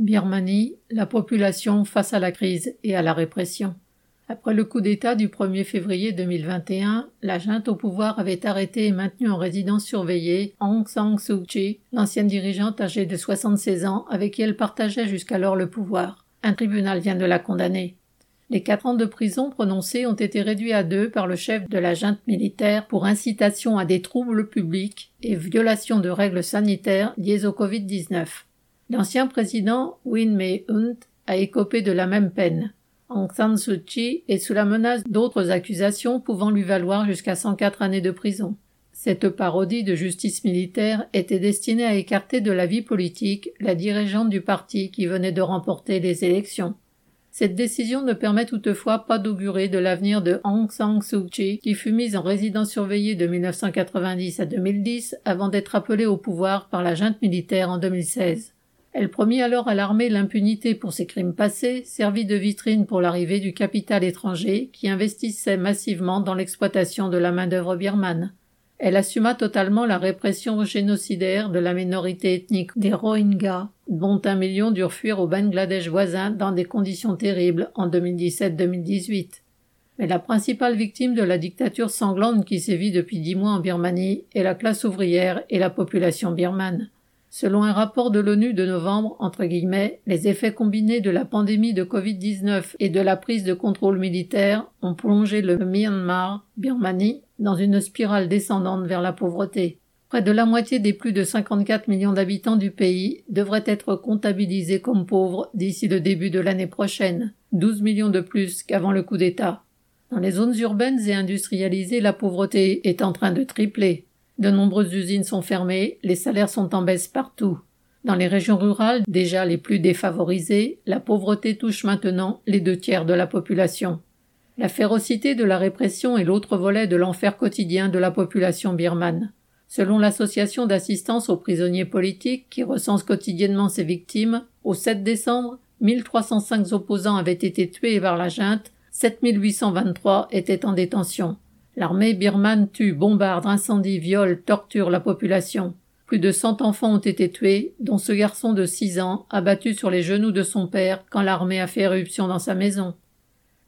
Birmanie, la population face à la crise et à la répression. Après le coup d'État du 1er février 2021, la junte au pouvoir avait arrêté et maintenu en résidence surveillée Aung San Suu Kyi, l'ancienne dirigeante âgée de 76 ans avec qui elle partageait jusqu'alors le pouvoir. Un tribunal vient de la condamner. Les quatre ans de prison prononcés ont été réduits à deux par le chef de la junte militaire pour incitation à des troubles publics et violation de règles sanitaires liées au Covid-19. L'ancien président Win Myint a écopé de la même peine. Aung San Suu Kyi est sous la menace d'autres accusations pouvant lui valoir jusqu'à 104 années de prison. Cette parodie de justice militaire était destinée à écarter de la vie politique la dirigeante du parti qui venait de remporter les élections. Cette décision ne permet toutefois pas d'augurer de l'avenir de Aung San Suu Kyi, qui fut mise en résidence surveillée de 1990 à 2010 avant d'être appelée au pouvoir par la junte militaire en 2016. Elle promit alors à l'armée l'impunité pour ses crimes passés, servit de vitrine pour l'arrivée du capital étranger qui investissait massivement dans l'exploitation de la main-d'œuvre birmane. Elle assuma totalement la répression génocidaire de la minorité ethnique des Rohingyas, dont un million durent fuir au Bangladesh voisin dans des conditions terribles en 2017-2018. Mais la principale victime de la dictature sanglante qui sévit depuis dix mois en Birmanie est la classe ouvrière et la population birmane. Selon un rapport de l'ONU de novembre, entre guillemets, les effets combinés de la pandémie de Covid-19 et de la prise de contrôle militaire ont plongé le Myanmar, Birmanie, dans une spirale descendante vers la pauvreté. Près de la moitié des plus de 54 millions d'habitants du pays devraient être comptabilisés comme pauvres d'ici le début de l'année prochaine, 12 millions de plus qu'avant le coup d'État. Dans les zones urbaines et industrialisées, la pauvreté est en train de tripler. De nombreuses usines sont fermées, les salaires sont en baisse partout. Dans les régions rurales, déjà les plus défavorisées, la pauvreté touche maintenant les deux tiers de la population. La férocité de la répression est l'autre volet de l'enfer quotidien de la population birmane. Selon l'association d'assistance aux prisonniers politiques qui recense quotidiennement ses victimes, au 7 décembre, 1305 opposants avaient été tués par la junte, 7823 étaient en détention. L'armée birmane tue, bombarde, incendie, viole, torture la population. Plus de cent enfants ont été tués, dont ce garçon de six ans, abattu sur les genoux de son père quand l'armée a fait éruption dans sa maison.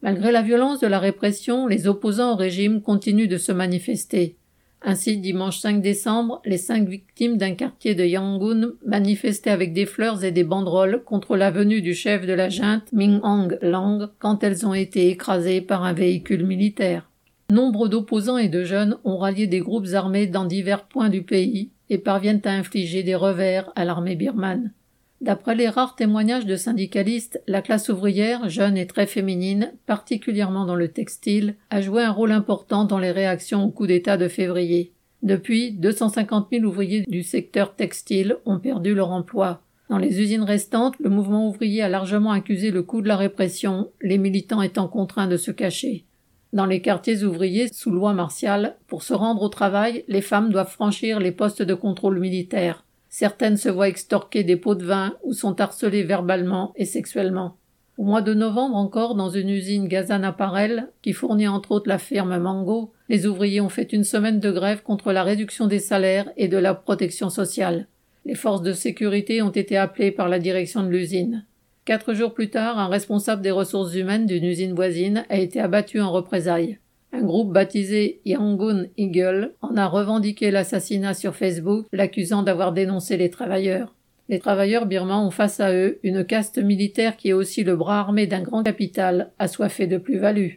Malgré la violence de la répression, les opposants au régime continuent de se manifester. Ainsi, dimanche 5 décembre, les cinq victimes d'un quartier de Yangon manifestaient avec des fleurs et des banderoles contre la venue du chef de la junte Ming Hong Lang quand elles ont été écrasées par un véhicule militaire. Nombre d'opposants et de jeunes ont rallié des groupes armés dans divers points du pays et parviennent à infliger des revers à l'armée birmane. D'après les rares témoignages de syndicalistes, la classe ouvrière, jeune et très féminine, particulièrement dans le textile, a joué un rôle important dans les réactions au coup d'État de février. Depuis, 250 000 ouvriers du secteur textile ont perdu leur emploi. Dans les usines restantes, le mouvement ouvrier a largement accusé le coup de la répression, les militants étant contraints de se cacher. Dans les quartiers ouvriers sous loi martiale, pour se rendre au travail, les femmes doivent franchir les postes de contrôle militaire. Certaines se voient extorquer des pots de vin ou sont harcelées verbalement et sexuellement. Au mois de novembre encore, dans une usine Gazan Apparel, qui fournit entre autres la firme Mango, les ouvriers ont fait une semaine de grève contre la réduction des salaires et de la protection sociale. Les forces de sécurité ont été appelées par la direction de l'usine. Quatre jours plus tard, un responsable des ressources humaines d'une usine voisine a été abattu en représailles. Un groupe baptisé Yangon Eagle en a revendiqué l'assassinat sur Facebook, l'accusant d'avoir dénoncé les travailleurs. Les travailleurs birmans ont face à eux une caste militaire qui est aussi le bras armé d'un grand capital assoiffé de plus-value.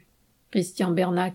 Christian Bernac.